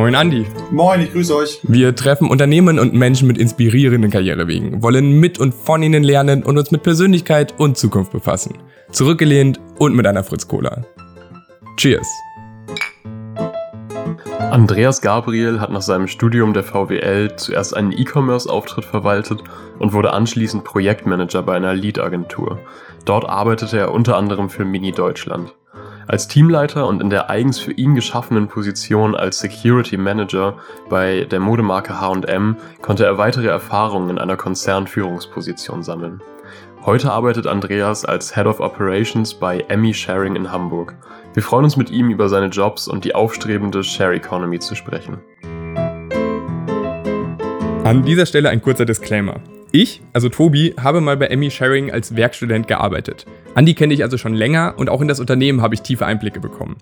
Moin Andi. Moin, ich grüße euch. Wir treffen Unternehmen und Menschen mit inspirierenden Karrierewegen, wollen mit und von ihnen lernen und uns mit Persönlichkeit und Zukunft befassen. Zurückgelehnt und mit einer Fritz Cola. Cheers. Andreas Gabriel hat nach seinem Studium der VWL zuerst einen E-Commerce-Auftritt verwaltet und wurde anschließend Projektmanager bei einer Lead-Agentur. Dort arbeitete er unter anderem für Mini Deutschland. Als Teamleiter und in der eigens für ihn geschaffenen Position als Security Manager bei der Modemarke H&M konnte er weitere Erfahrungen in einer Konzernführungsposition sammeln. Heute arbeitet Andreas als Head of Operations bei Emmy Sharing in Hamburg. Wir freuen uns mit ihm über seine Jobs und die aufstrebende Share Economy zu sprechen. An dieser Stelle ein kurzer Disclaimer. Ich, also Tobi, habe mal bei Emmy Sharing als Werkstudent gearbeitet. Andi kenne ich also schon länger und auch in das Unternehmen habe ich tiefe Einblicke bekommen.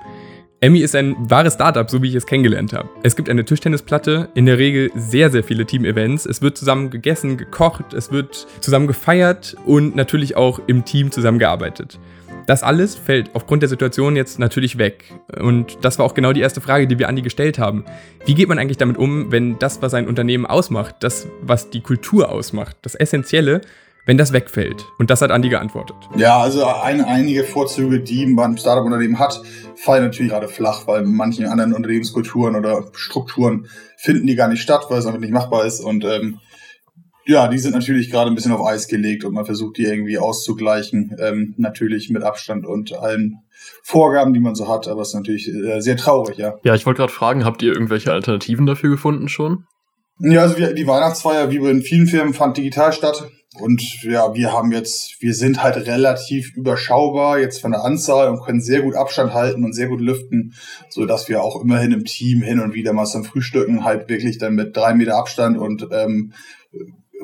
Emmy ist ein wahres Startup, so wie ich es kennengelernt habe. Es gibt eine Tischtennisplatte, in der Regel sehr, sehr viele Team-Events. Es wird zusammen gegessen, gekocht, es wird zusammen gefeiert und natürlich auch im Team zusammengearbeitet. Das alles fällt aufgrund der Situation jetzt natürlich weg. Und das war auch genau die erste Frage, die wir Andi gestellt haben. Wie geht man eigentlich damit um, wenn das, was ein Unternehmen ausmacht, das, was die Kultur ausmacht, das Essentielle, wenn das wegfällt? Und das hat Andi geantwortet. Ja, also ein, einige Vorzüge, die man Startup-Unternehmen hat, fallen natürlich gerade flach, weil manchen anderen Unternehmenskulturen oder Strukturen finden die gar nicht statt, weil es einfach nicht machbar ist. Und ähm, ja, die sind natürlich gerade ein bisschen auf Eis gelegt und man versucht die irgendwie auszugleichen, ähm, natürlich mit Abstand und allen Vorgaben, die man so hat, aber es ist natürlich äh, sehr traurig, ja. Ja, ich wollte gerade fragen, habt ihr irgendwelche Alternativen dafür gefunden schon? Ja, also wir, die Weihnachtsfeier, wie in vielen Firmen, fand digital statt. Und ja, wir haben jetzt, wir sind halt relativ überschaubar jetzt von der Anzahl und können sehr gut Abstand halten und sehr gut lüften, so dass wir auch immerhin im Team hin und wieder mal zum Frühstücken halt wirklich dann mit drei Meter Abstand und ähm,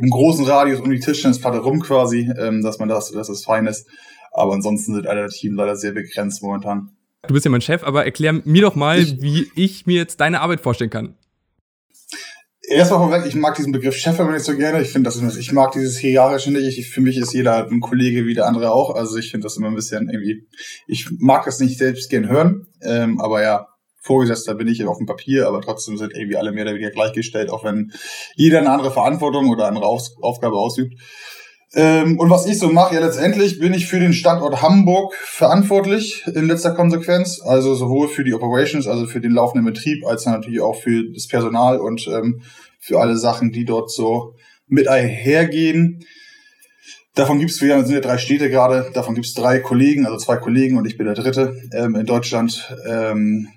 im großen Radius um die Tischtennisplatte rum quasi, ähm, dass man das, dass es fein ist. Aber ansonsten sind Alternativen leider sehr begrenzt momentan. Du bist ja mein Chef, aber erklär mir doch mal, ich, wie ich mir jetzt deine Arbeit vorstellen kann. Erstmal vorweg, ich mag diesen Begriff Chef immer nicht so gerne. Ich finde, das ist, ich mag dieses hierarchische nicht. Ich, für mich ist jeder ein Kollege wie der andere auch. Also ich finde das immer ein bisschen irgendwie, ich mag das nicht selbst gern hören. Ähm, aber ja, Vorgesetzter bin ich auf dem Papier, aber trotzdem sind irgendwie alle mehr oder weniger gleichgestellt, auch wenn jeder eine andere Verantwortung oder andere Auf Aufgabe ausübt. Ähm, und was ich so mache, ja letztendlich bin ich für den Standort Hamburg verantwortlich in letzter Konsequenz. Also sowohl für die Operations, also für den laufenden Betrieb, als natürlich auch für das Personal und ähm, für alle Sachen, die dort so mit einhergehen. Davon gibt es, wir sind ja drei Städte gerade, davon gibt es drei Kollegen, also zwei Kollegen und ich bin der dritte ähm, in Deutschland. Ähm,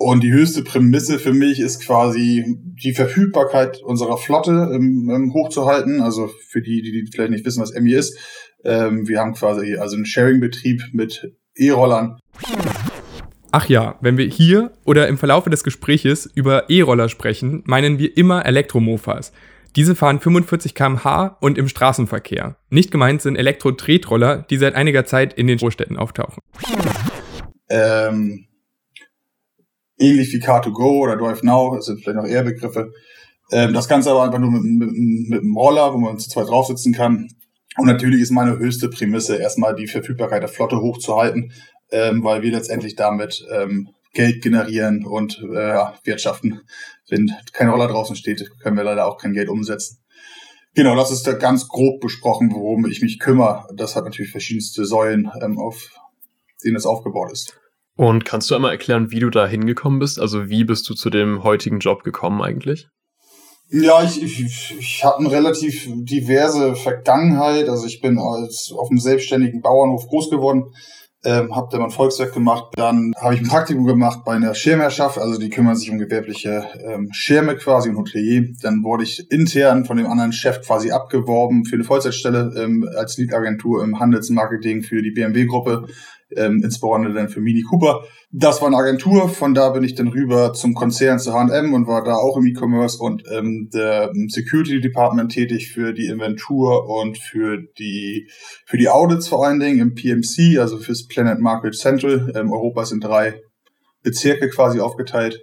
und die höchste Prämisse für mich ist quasi die Verfügbarkeit unserer Flotte ähm, ähm, hochzuhalten. Also für die, die, die vielleicht nicht wissen, was MI ist. Ähm, wir haben quasi also einen Sharing-Betrieb mit E-Rollern. Ach ja, wenn wir hier oder im Verlaufe des Gespräches über E-Roller sprechen, meinen wir immer Elektromofas. Diese fahren 45 km/h und im Straßenverkehr. Nicht gemeint sind Elektro-Tretroller, die seit einiger Zeit in den Großstädten auftauchen. Ähm, ähnlich wie Car2Go oder Drive Now, das sind vielleicht noch eher Begriffe. Ähm, das Ganze aber einfach nur mit, mit, mit einem Roller, wo man zu zweit drauf sitzen kann. Und natürlich ist meine höchste Prämisse, erstmal die Verfügbarkeit der Flotte hochzuhalten, ähm, weil wir letztendlich damit ähm, Geld generieren und äh, wirtschaften. Wenn kein Roller draußen steht, können wir leider auch kein Geld umsetzen. Genau, das ist da ganz grob besprochen, worum ich mich kümmere. Das hat natürlich verschiedenste Säulen, ähm, auf denen es aufgebaut ist. Und kannst du einmal erklären, wie du da hingekommen bist? Also wie bist du zu dem heutigen Job gekommen eigentlich? Ja, ich, ich, ich habe eine relativ diverse Vergangenheit. Also ich bin als auf einem selbstständigen Bauernhof groß geworden, ähm, habe da mein Volkswerk gemacht. Dann habe ich ein Praktikum gemacht bei einer Schirmherrschaft, also die kümmern sich um gewerbliche ähm, Schirme quasi und Hotelier. Dann wurde ich intern von dem anderen Chef quasi abgeworben für eine Vollzeitstelle ähm, als Lead-Agentur im Handelsmarketing für die BMW-Gruppe ähm, insbesondere dann für Mini Cooper. Das war eine Agentur, von da bin ich dann rüber zum Konzern zu H&M und war da auch im E-Commerce und ähm, der Security Department tätig für die Inventur und für die für die Audits vor allen Dingen im PMC, also fürs Planet Market Central. Ähm, Europa sind drei Bezirke quasi aufgeteilt.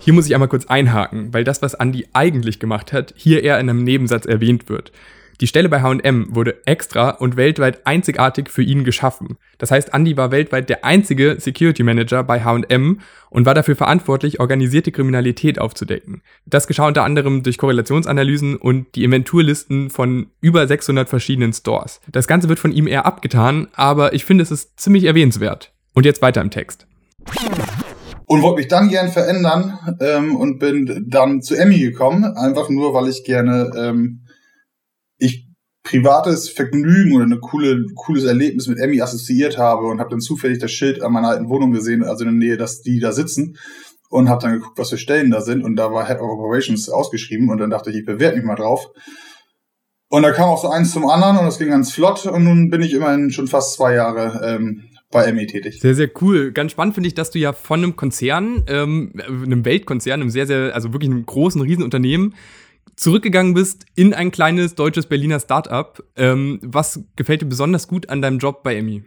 Hier muss ich einmal kurz einhaken, weil das, was Andy eigentlich gemacht hat, hier eher in einem Nebensatz erwähnt wird. Die Stelle bei H&M wurde extra und weltweit einzigartig für ihn geschaffen. Das heißt, Andy war weltweit der einzige Security Manager bei H&M und war dafür verantwortlich, organisierte Kriminalität aufzudecken. Das geschah unter anderem durch Korrelationsanalysen und die Inventurlisten von über 600 verschiedenen Stores. Das Ganze wird von ihm eher abgetan, aber ich finde, es ist ziemlich erwähnenswert. Und jetzt weiter im Text. Und wollte mich dann gern verändern ähm, und bin dann zu Emmy gekommen, einfach nur, weil ich gerne ähm, ich privates Vergnügen oder eine coole, cooles Erlebnis mit Emmy assoziiert habe und habe dann zufällig das Schild an meiner alten Wohnung gesehen, also in der Nähe, dass die da sitzen und habe dann geguckt, was für Stellen da sind und da war Head of Operations ausgeschrieben und dann dachte ich, ich bewerbe mich mal drauf. Und da kam auch so eins zum anderen und es ging ganz flott und nun bin ich immerhin schon fast zwei Jahre ähm, bei Emmy tätig. Sehr, sehr cool. Ganz spannend finde ich, dass du ja von einem Konzern, ähm, einem Weltkonzern, einem sehr, sehr, also wirklich einem großen Riesenunternehmen, zurückgegangen bist in ein kleines deutsches Berliner Startup. Ähm, was gefällt dir besonders gut an deinem Job bei Emmy?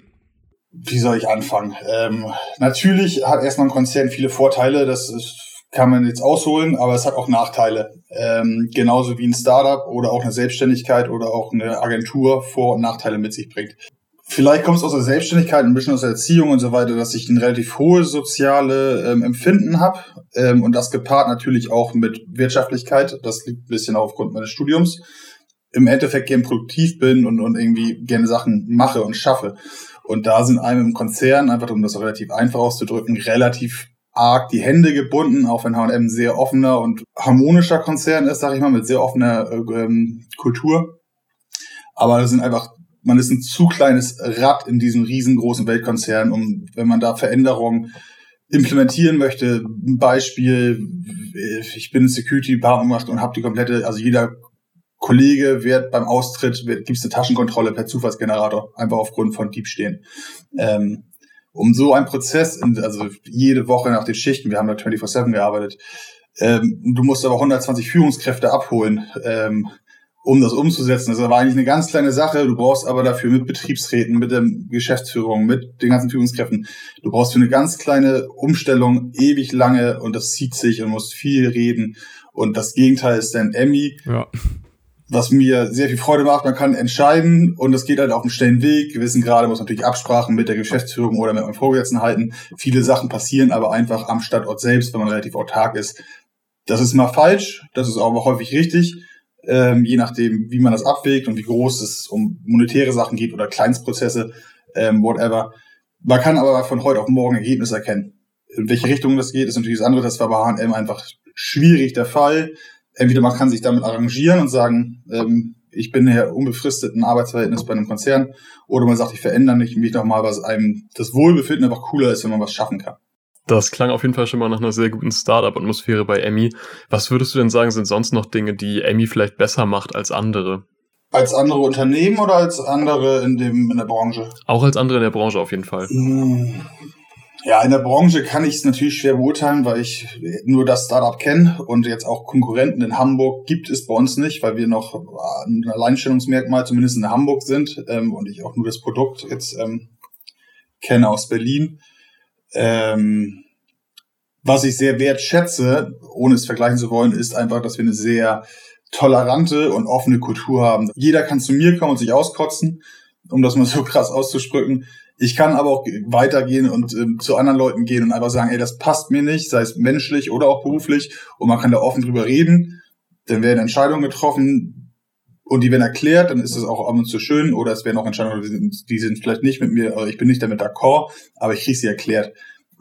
Wie soll ich anfangen? Ähm, natürlich hat erstmal ein Konzern viele Vorteile, das ist, kann man jetzt ausholen, aber es hat auch Nachteile. Ähm, genauso wie ein Startup oder auch eine Selbstständigkeit oder auch eine Agentur Vor- und Nachteile mit sich bringt. Vielleicht kommt es aus der Selbstständigkeit, ein bisschen aus der Erziehung und so weiter, dass ich ein relativ hohes soziale ähm, Empfinden habe ähm, und das gepaart natürlich auch mit Wirtschaftlichkeit. Das liegt ein bisschen aufgrund meines Studiums. Im Endeffekt gern produktiv bin und, und irgendwie gerne Sachen mache und schaffe. Und da sind einem im Konzern, einfach um das relativ einfach auszudrücken, relativ arg die Hände gebunden, auch wenn H&M sehr offener und harmonischer Konzern ist, sage ich mal, mit sehr offener äh, ähm, Kultur. Aber das sind einfach man ist ein zu kleines Rad in diesem riesengroßen Weltkonzern, um, wenn man da Veränderungen implementieren möchte, ein Beispiel, ich bin Security Department gemacht und habe die komplette, also jeder Kollege wird beim Austritt, gibt es eine Taschenkontrolle per Zufallsgenerator, einfach aufgrund von Diebstehen. Ähm, um so einen Prozess, also jede Woche nach den Schichten, wir haben da 24-7 gearbeitet, ähm, du musst aber 120 Führungskräfte abholen, ähm, um das umzusetzen. Das war eigentlich eine ganz kleine Sache. Du brauchst aber dafür mit Betriebsräten, mit der Geschäftsführung, mit den ganzen Führungskräften, du brauchst für eine ganz kleine Umstellung ewig lange und das zieht sich und musst viel reden. Und das Gegenteil ist dann Emmy. Ja. Was mir sehr viel Freude macht, man kann entscheiden und es geht halt auf einem schnellen Weg. Gewissen Grade muss natürlich Absprachen mit der Geschäftsführung oder mit meinem Vorgesetzten halten. Viele Sachen passieren aber einfach am Standort selbst, wenn man relativ autark ist. Das ist mal falsch, das ist aber häufig richtig ähm, je nachdem, wie man das abwägt und wie groß es um monetäre Sachen geht oder Kleinstprozesse, ähm, whatever. Man kann aber von heute auf morgen Ergebnisse erkennen. In welche Richtung das geht, ist natürlich das andere. Das war bei H&M einfach schwierig der Fall. Entweder man kann sich damit arrangieren und sagen, ähm, ich bin hier unbefristeten Arbeitsverhältnis bei einem Konzern, oder man sagt, ich verändere mich, mich nochmal, was einem das Wohlbefinden einfach cooler ist, wenn man was schaffen kann. Das klang auf jeden Fall schon mal nach einer sehr guten Startup-Atmosphäre bei Emmy. Was würdest du denn sagen, sind sonst noch Dinge, die Emmy vielleicht besser macht als andere? Als andere Unternehmen oder als andere in, dem, in der Branche? Auch als andere in der Branche auf jeden Fall. Hm. Ja, in der Branche kann ich es natürlich schwer beurteilen, weil ich nur das Startup kenne und jetzt auch Konkurrenten in Hamburg gibt es bei uns nicht, weil wir noch ein Alleinstellungsmerkmal zumindest in Hamburg sind ähm, und ich auch nur das Produkt jetzt ähm, kenne aus Berlin. Ähm, was ich sehr wertschätze, ohne es vergleichen zu wollen, ist einfach, dass wir eine sehr tolerante und offene Kultur haben. Jeder kann zu mir kommen und sich auskotzen, um das mal so krass auszusprücken. Ich kann aber auch weitergehen und ähm, zu anderen Leuten gehen und einfach sagen, ey, das passt mir nicht, sei es menschlich oder auch beruflich, und man kann da offen drüber reden. Dann werden Entscheidungen getroffen und die werden erklärt, dann ist es auch ab und zu schön, oder es werden auch Entscheidungen, die sind, die sind vielleicht nicht mit mir, ich bin nicht damit d'accord, aber ich kriege sie erklärt.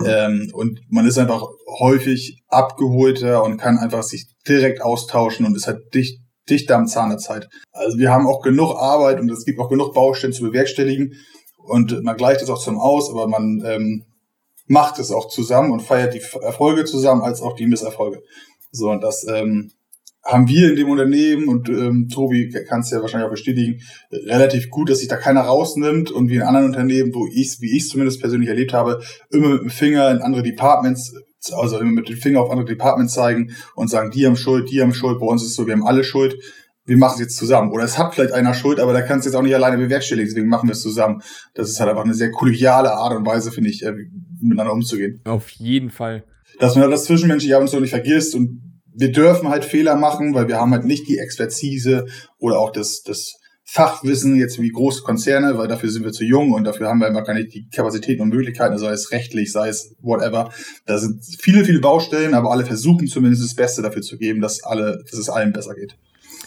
Ähm, und man ist einfach häufig abgeholter und kann einfach sich direkt austauschen und ist halt dicht, dichter am Zahn der Zeit. Also wir haben auch genug Arbeit und es gibt auch genug Baustellen zu bewerkstelligen und man gleicht es auch zum Aus, aber man ähm, macht es auch zusammen und feiert die Erfolge zusammen als auch die Misserfolge. So, und das ähm, haben wir in dem Unternehmen, und ähm, Tobi kann es ja wahrscheinlich auch bestätigen, relativ gut, dass sich da keiner rausnimmt und wie in anderen Unternehmen, wo ich wie ich zumindest persönlich erlebt habe, immer mit dem Finger in andere Departments, also immer mit dem Finger auf andere Departments zeigen und sagen, die haben Schuld, die haben Schuld, bei uns ist es so, wir haben alle Schuld, wir machen es jetzt zusammen. Oder es hat vielleicht einer Schuld, aber da kannst du jetzt auch nicht alleine bewerkstelligen, deswegen machen wir es zusammen. Das ist halt einfach eine sehr kollegiale Art und Weise, finde ich, äh, miteinander umzugehen. Auf jeden Fall. Dass man das Zwischenmenschliche ab und zu nicht vergisst und wir dürfen halt Fehler machen, weil wir haben halt nicht die Expertise oder auch das, das Fachwissen jetzt wie große Konzerne, weil dafür sind wir zu jung und dafür haben wir immer gar nicht die Kapazitäten und Möglichkeiten, sei es rechtlich, sei es whatever. Da sind viele, viele Baustellen, aber alle versuchen zumindest das Beste dafür zu geben, dass alle, dass es allen besser geht.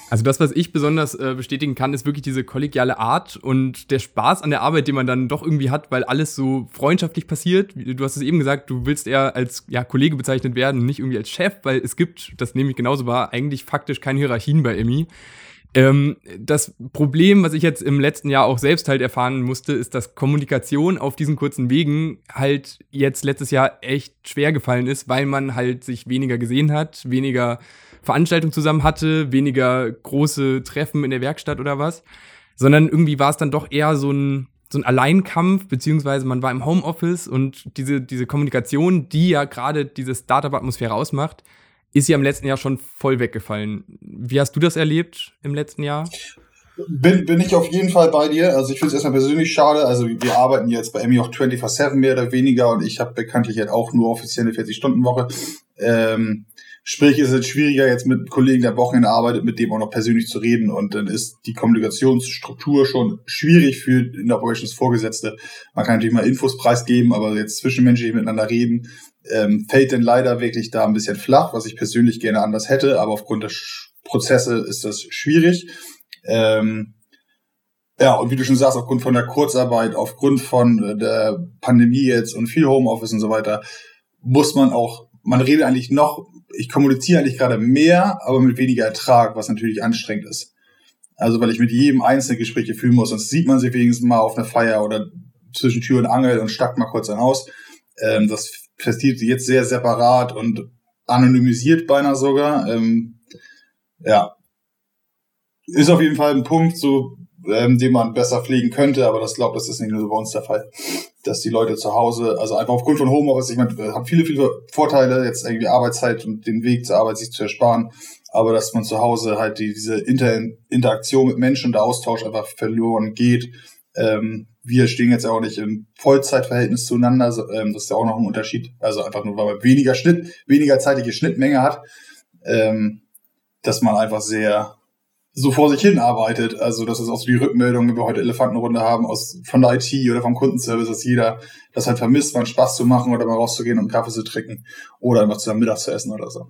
Also das, was ich besonders äh, bestätigen kann, ist wirklich diese kollegiale Art und der Spaß an der Arbeit, den man dann doch irgendwie hat, weil alles so freundschaftlich passiert. Du hast es eben gesagt, du willst eher als ja, Kollege bezeichnet werden, nicht irgendwie als Chef, weil es gibt, das nehme ich genauso wahr, eigentlich faktisch keine Hierarchien bei Emmy. Ähm, das Problem, was ich jetzt im letzten Jahr auch selbst halt erfahren musste, ist, dass Kommunikation auf diesen kurzen Wegen halt jetzt letztes Jahr echt schwer gefallen ist, weil man halt sich weniger gesehen hat, weniger Veranstaltungen zusammen hatte, weniger große Treffen in der Werkstatt oder was, sondern irgendwie war es dann doch eher so ein so ein Alleinkampf, beziehungsweise man war im Homeoffice und diese, diese Kommunikation, die ja gerade diese Startup-Atmosphäre ausmacht, ist ja im letzten Jahr schon voll weggefallen. Wie hast du das erlebt im letzten Jahr? Bin, bin ich auf jeden Fall bei dir. Also ich finde es erstmal persönlich schade. Also wir arbeiten jetzt bei Emmy auch 24-7 mehr oder weniger und ich habe bekanntlich halt auch nur offiziell eine 40-Stunden-Woche. Ähm, sprich, es ist jetzt schwieriger, jetzt mit Kollegen, der Wochenende arbeitet, mit dem auch noch persönlich zu reden. Und dann ist die Kommunikationsstruktur schon schwierig für in der Operations Vorgesetzte. Man kann natürlich mal Infos preisgeben, aber jetzt zwischenmenschlich miteinander reden, ähm, fällt denn leider wirklich da ein bisschen flach, was ich persönlich gerne anders hätte, aber aufgrund der Prozesse ist das schwierig. Ähm, ja, und wie du schon sagst, aufgrund von der Kurzarbeit, aufgrund von äh, der Pandemie jetzt und viel Homeoffice und so weiter, muss man auch, man redet eigentlich noch, ich kommuniziere eigentlich gerade mehr, aber mit weniger Ertrag, was natürlich anstrengend ist. Also weil ich mit jedem einzelnen Gespräche fühlen muss, sonst sieht man sich wenigstens mal auf einer Feier oder zwischen Tür und Angel und stackt mal kurz dann aus. Ähm, das passiert jetzt sehr separat und anonymisiert beinahe sogar. Ähm, ja, ist auf jeden Fall ein Punkt, so ähm, den man besser pflegen könnte, aber das glaube das ist nicht nur so bei uns der Fall, dass die Leute zu Hause, also einfach aufgrund von Homeoffice, ich meine, haben viele viele Vorteile, jetzt irgendwie Arbeitszeit und den Weg zur Arbeit sich zu ersparen, aber dass man zu Hause halt die, diese Inter Interaktion mit Menschen und der Austausch einfach verloren geht. Ähm, wir stehen jetzt auch nicht im Vollzeitverhältnis zueinander. Ähm, das ist ja auch noch ein Unterschied. Also einfach nur, weil man weniger Schnitt, weniger zeitige Schnittmenge hat, ähm, dass man einfach sehr so vor sich hin arbeitet. Also das ist auch so die Rückmeldung, wenn wir heute Elefantenrunde haben aus von der IT oder vom Kundenservice, dass jeder das halt vermisst, mal Spaß zu machen oder mal rauszugehen und einen Kaffee zu trinken oder einfach zusammen Mittag zu essen oder so.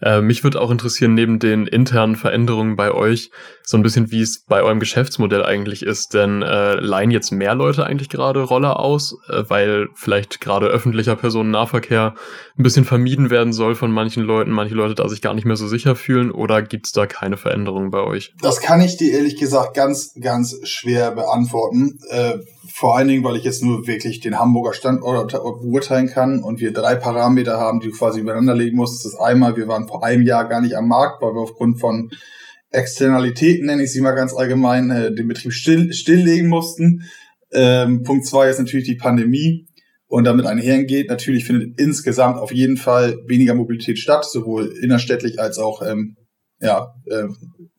Äh, mich würde auch interessieren, neben den internen Veränderungen bei euch, so ein bisschen, wie es bei eurem Geschäftsmodell eigentlich ist. Denn äh, leihen jetzt mehr Leute eigentlich gerade Roller aus, äh, weil vielleicht gerade öffentlicher Personennahverkehr ein bisschen vermieden werden soll von manchen Leuten, manche Leute da sich gar nicht mehr so sicher fühlen oder gibt es da keine Veränderungen bei euch? Das kann ich dir ehrlich gesagt ganz, ganz schwer beantworten. Äh, vor allen Dingen, weil ich jetzt nur wirklich den Hamburger Standort beurteilen kann und wir drei Parameter haben, die du quasi übereinander legen musst. Das ist einmal, wir waren vor einem Jahr gar nicht am Markt, weil wir aufgrund von Externalitäten, nenne ich sie mal ganz allgemein, äh, den Betrieb still, stilllegen mussten. Ähm, Punkt zwei ist natürlich die Pandemie. Und damit einhergeht, natürlich findet insgesamt auf jeden Fall weniger Mobilität statt, sowohl innerstädtlich als auch ähm, ja, äh,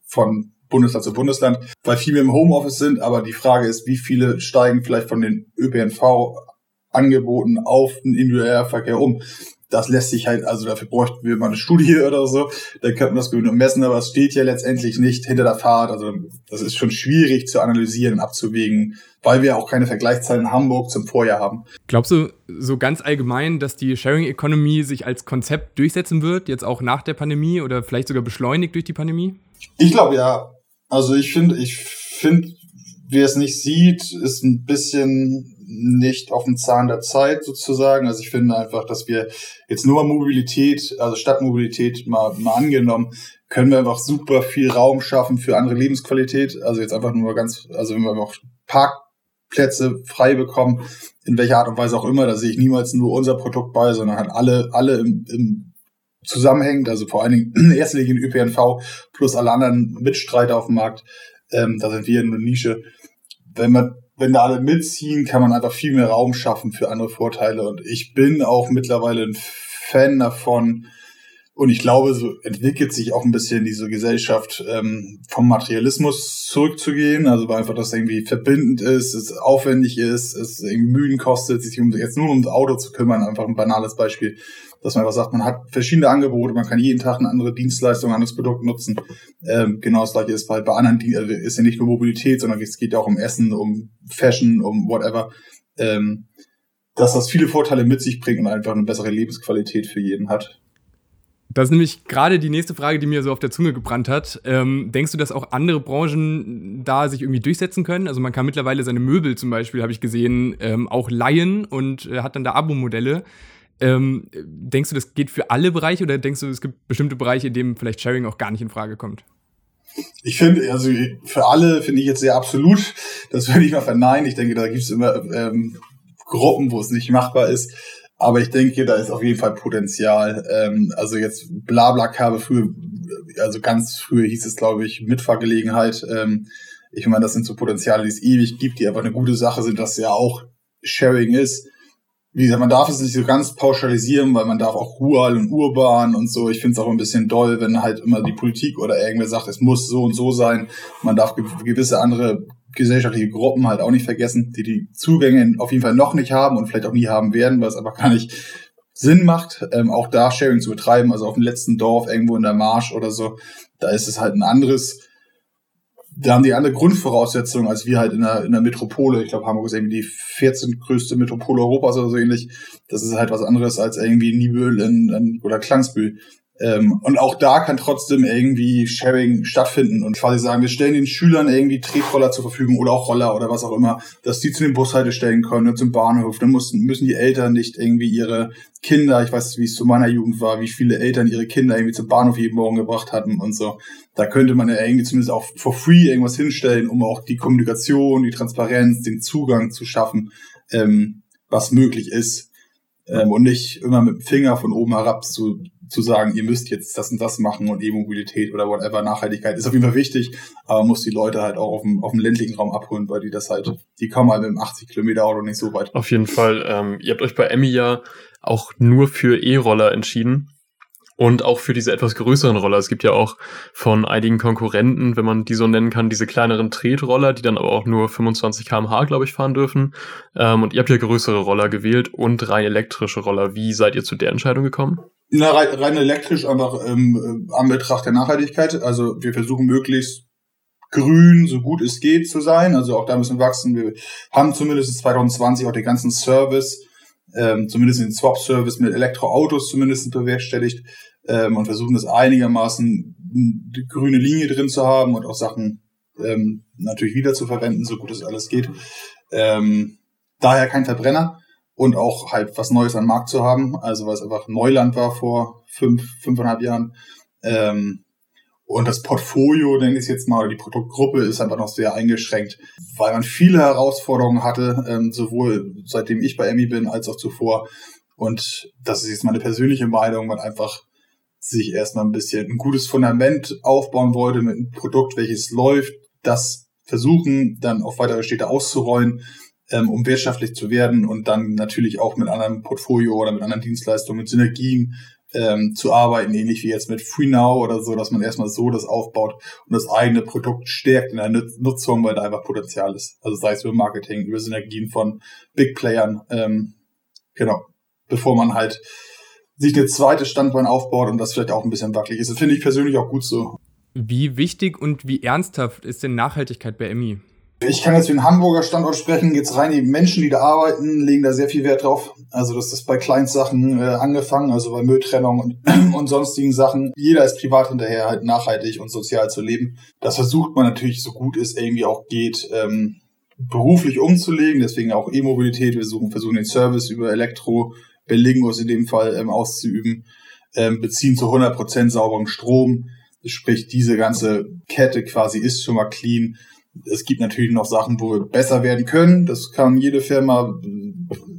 von Bundesland zu Bundesland, weil viele im Homeoffice sind, aber die Frage ist, wie viele steigen vielleicht von den ÖPNV-Angeboten auf den Individualverkehr um? Das lässt sich halt, also dafür bräuchten wir mal eine Studie oder so, dann könnte man das gut messen, aber es steht ja letztendlich nicht hinter der Fahrt. Also das ist schon schwierig zu analysieren und abzuwägen, weil wir auch keine Vergleichszahlen in Hamburg zum Vorjahr haben. Glaubst du so ganz allgemein, dass die Sharing Economy sich als Konzept durchsetzen wird, jetzt auch nach der Pandemie oder vielleicht sogar beschleunigt durch die Pandemie? Ich glaube ja. Also ich finde, ich finde, wer es nicht sieht, ist ein bisschen nicht auf dem Zahn der Zeit sozusagen. Also ich finde einfach, dass wir jetzt nur Mobilität, also Stadtmobilität mal, mal angenommen, können wir einfach super viel Raum schaffen für andere Lebensqualität. Also jetzt einfach nur ganz, also wenn wir auch Parkplätze frei bekommen, in welcher Art und Weise auch immer, da sehe ich niemals nur unser Produkt bei, sondern halt alle, alle im, im zusammenhängt, also vor allen Dingen in erster Linie ÖPNV plus alle anderen Mitstreiter auf dem Markt. Ähm, da sind wir in einer Nische. Wenn man, wenn da alle mitziehen, kann man einfach viel mehr Raum schaffen für andere Vorteile. Und ich bin auch mittlerweile ein Fan davon, Und ich glaube, so entwickelt sich auch ein bisschen diese Gesellschaft ähm, vom Materialismus zurückzugehen. Also weil einfach das irgendwie verbindend ist, es aufwendig ist, es irgendwie Mühen kostet, sich um, jetzt nur um das Auto zu kümmern. Einfach ein banales Beispiel, dass man einfach sagt, man hat verschiedene Angebote, man kann jeden Tag eine andere Dienstleistung, ein anderes Produkt nutzen. Ähm, genau das gleiche ist halt bei anderen, also ist ja nicht nur Mobilität, sondern es geht ja auch um Essen, um Fashion, um whatever. Ähm, dass das viele Vorteile mit sich bringt und einfach eine bessere Lebensqualität für jeden hat. Das ist nämlich gerade die nächste Frage, die mir so auf der Zunge gebrannt hat. Ähm, denkst du, dass auch andere Branchen da sich irgendwie durchsetzen können? Also man kann mittlerweile seine Möbel zum Beispiel, habe ich gesehen, ähm, auch leihen und äh, hat dann da Abo-Modelle. Ähm, denkst du, das geht für alle Bereiche oder denkst du, es gibt bestimmte Bereiche, in denen vielleicht Sharing auch gar nicht in Frage kommt? Ich finde, also für alle finde ich jetzt sehr absolut. Das würde ich mal verneinen. Ich denke, da gibt es immer ähm, Gruppen, wo es nicht machbar ist. Aber ich denke, da ist auf jeden Fall Potenzial. Ähm, also jetzt Blablacar früher, also ganz früher hieß es, glaube ich, Mitfahrgelegenheit. Ähm, ich meine, das sind so Potenziale, die es ewig gibt, die einfach eine gute Sache sind, dass ja auch Sharing ist. Wie gesagt, man darf es nicht so ganz pauschalisieren, weil man darf auch rural und urban und so. Ich finde es auch ein bisschen doll, wenn halt immer die Politik oder irgendwer sagt, es muss so und so sein. Man darf gewisse andere gesellschaftliche Gruppen halt auch nicht vergessen, die die Zugänge auf jeden Fall noch nicht haben und vielleicht auch nie haben werden, was aber gar nicht Sinn macht, ähm, auch da Sharing zu betreiben, also auf dem letzten Dorf irgendwo in der Marsch oder so, da ist es halt ein anderes, da haben die andere Grundvoraussetzungen als wir halt in der, in der Metropole. Ich glaube, Hamburg ist irgendwie die 14. größte Metropole Europas oder so ähnlich. Das ist halt was anderes als irgendwie Nibel in, in, oder Klangsbühl. Ähm, und auch da kann trotzdem irgendwie Sharing stattfinden und quasi sagen, wir stellen den Schülern irgendwie Tretroller zur Verfügung oder auch Roller oder was auch immer, dass die zu den Bushaltestellen können und zum Bahnhof. Dann müssen, müssen die Eltern nicht irgendwie ihre Kinder, ich weiß, wie es zu meiner Jugend war, wie viele Eltern ihre Kinder irgendwie zum Bahnhof jeden Morgen gebracht hatten und so. Da könnte man ja irgendwie zumindest auch for free irgendwas hinstellen, um auch die Kommunikation, die Transparenz, den Zugang zu schaffen, ähm, was möglich ist. Ähm, und nicht immer mit dem Finger von oben herab zu zu sagen, ihr müsst jetzt das und das machen und E-Mobilität oder whatever, Nachhaltigkeit ist auf jeden Fall wichtig, aber man muss die Leute halt auch auf dem, auf dem ländlichen Raum abholen, weil die das halt, die kommen halt mit dem 80 Kilometer Auto nicht so weit. Auf jeden Fall. Ähm, ihr habt euch bei Emmy ja auch nur für E-Roller entschieden. Und auch für diese etwas größeren Roller. Es gibt ja auch von einigen Konkurrenten, wenn man die so nennen kann, diese kleineren Tretroller, die dann aber auch nur 25 km/h, glaube ich, fahren dürfen. Ähm, und ihr habt ja größere Roller gewählt und rein elektrische Roller. Wie seid ihr zu der Entscheidung gekommen? Na, rein, elektrisch einfach ähm, am Betracht der Nachhaltigkeit. Also wir versuchen möglichst grün, so gut es geht zu sein. Also auch da müssen wir wachsen. Wir haben zumindest 2020 auch den ganzen Service, ähm, zumindest den Swap-Service mit Elektroautos zumindest bewerkstelligt ähm, und versuchen das einigermaßen die grüne Linie drin zu haben und auch Sachen ähm, natürlich wieder zu verwenden, so gut es alles geht. Ähm, daher kein Verbrenner und auch halt was Neues am Markt zu haben, also es einfach Neuland war vor fünf, fünfeinhalb Jahren. Ähm, und das Portfolio, nenne ich es jetzt mal, oder die Produktgruppe ist einfach noch sehr eingeschränkt, weil man viele Herausforderungen hatte, ähm, sowohl seitdem ich bei Emmy bin, als auch zuvor. Und das ist jetzt meine persönliche Meinung, man einfach sich erstmal ein bisschen ein gutes Fundament aufbauen wollte mit einem Produkt, welches läuft, das versuchen, dann auf weitere Städte auszurollen ähm, um wirtschaftlich zu werden und dann natürlich auch mit einem Portfolio oder mit anderen Dienstleistungen, mit Synergien ähm, zu arbeiten, ähnlich wie jetzt mit FreeNow oder so, dass man erstmal so das aufbaut und das eigene Produkt stärkt in der Nutzung, weil da einfach Potenzial ist. Also sei es über Marketing, über Synergien von Big Playern, ähm, genau, bevor man halt sich eine zweite Standbein aufbaut und das vielleicht auch ein bisschen wackelig ist. Das finde ich persönlich auch gut so. Wie wichtig und wie ernsthaft ist denn Nachhaltigkeit bei Emmy? Ich kann jetzt für den Hamburger Standort sprechen, jetzt rein die Menschen, die da arbeiten, legen da sehr viel Wert drauf. Also das ist bei Kleinstsachen äh, angefangen, also bei Mülltrennung und, und sonstigen Sachen. Jeder ist privat hinterher halt nachhaltig und sozial zu leben. Das versucht man natürlich so gut es irgendwie auch geht, ähm, beruflich umzulegen. Deswegen auch E-Mobilität. Wir suchen, versuchen den Service über Elektro, Berlingos in dem Fall ähm, auszuüben, ähm, beziehen zu 100% sauberen Strom. Sprich, diese ganze Kette quasi ist schon mal clean es gibt natürlich noch Sachen, wo wir besser werden können. Das kann jede Firma,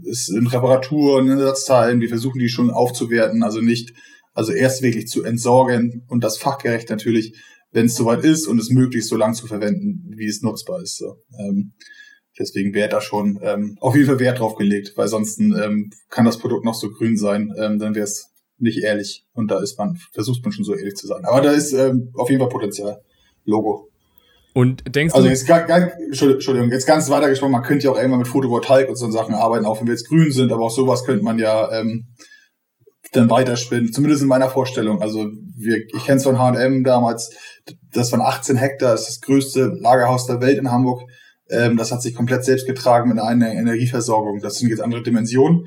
ist in Reparaturen, in Ersatzteilen. Wir versuchen die schon aufzuwerten, also nicht, also erst wirklich zu entsorgen und das fachgerecht natürlich, wenn es soweit ist und es möglichst so lang zu verwenden, wie es nutzbar ist. So. Ähm, deswegen wäre da schon ähm, auf jeden Fall Wert drauf gelegt, weil sonst ähm, kann das Produkt noch so grün sein, ähm, dann wäre es nicht ehrlich. Und da ist man, versucht man schon so ehrlich zu sein. Aber da ist ähm, auf jeden Fall Potenzial. Logo. Und denkst also jetzt ganz, ganz, Entschuldigung, jetzt ganz weitergesprochen, man könnte ja auch irgendwann mit Photovoltaik und so Sachen arbeiten, auch wenn wir jetzt grün sind, aber auch sowas könnte man ja ähm, dann weiterspinnen, zumindest in meiner Vorstellung. Also wir, ich kenne es von H&M damals, das waren 18 Hektar, das ist das größte Lagerhaus der Welt in Hamburg. Ähm, das hat sich komplett selbst getragen mit einer Energieversorgung. Das sind jetzt andere Dimensionen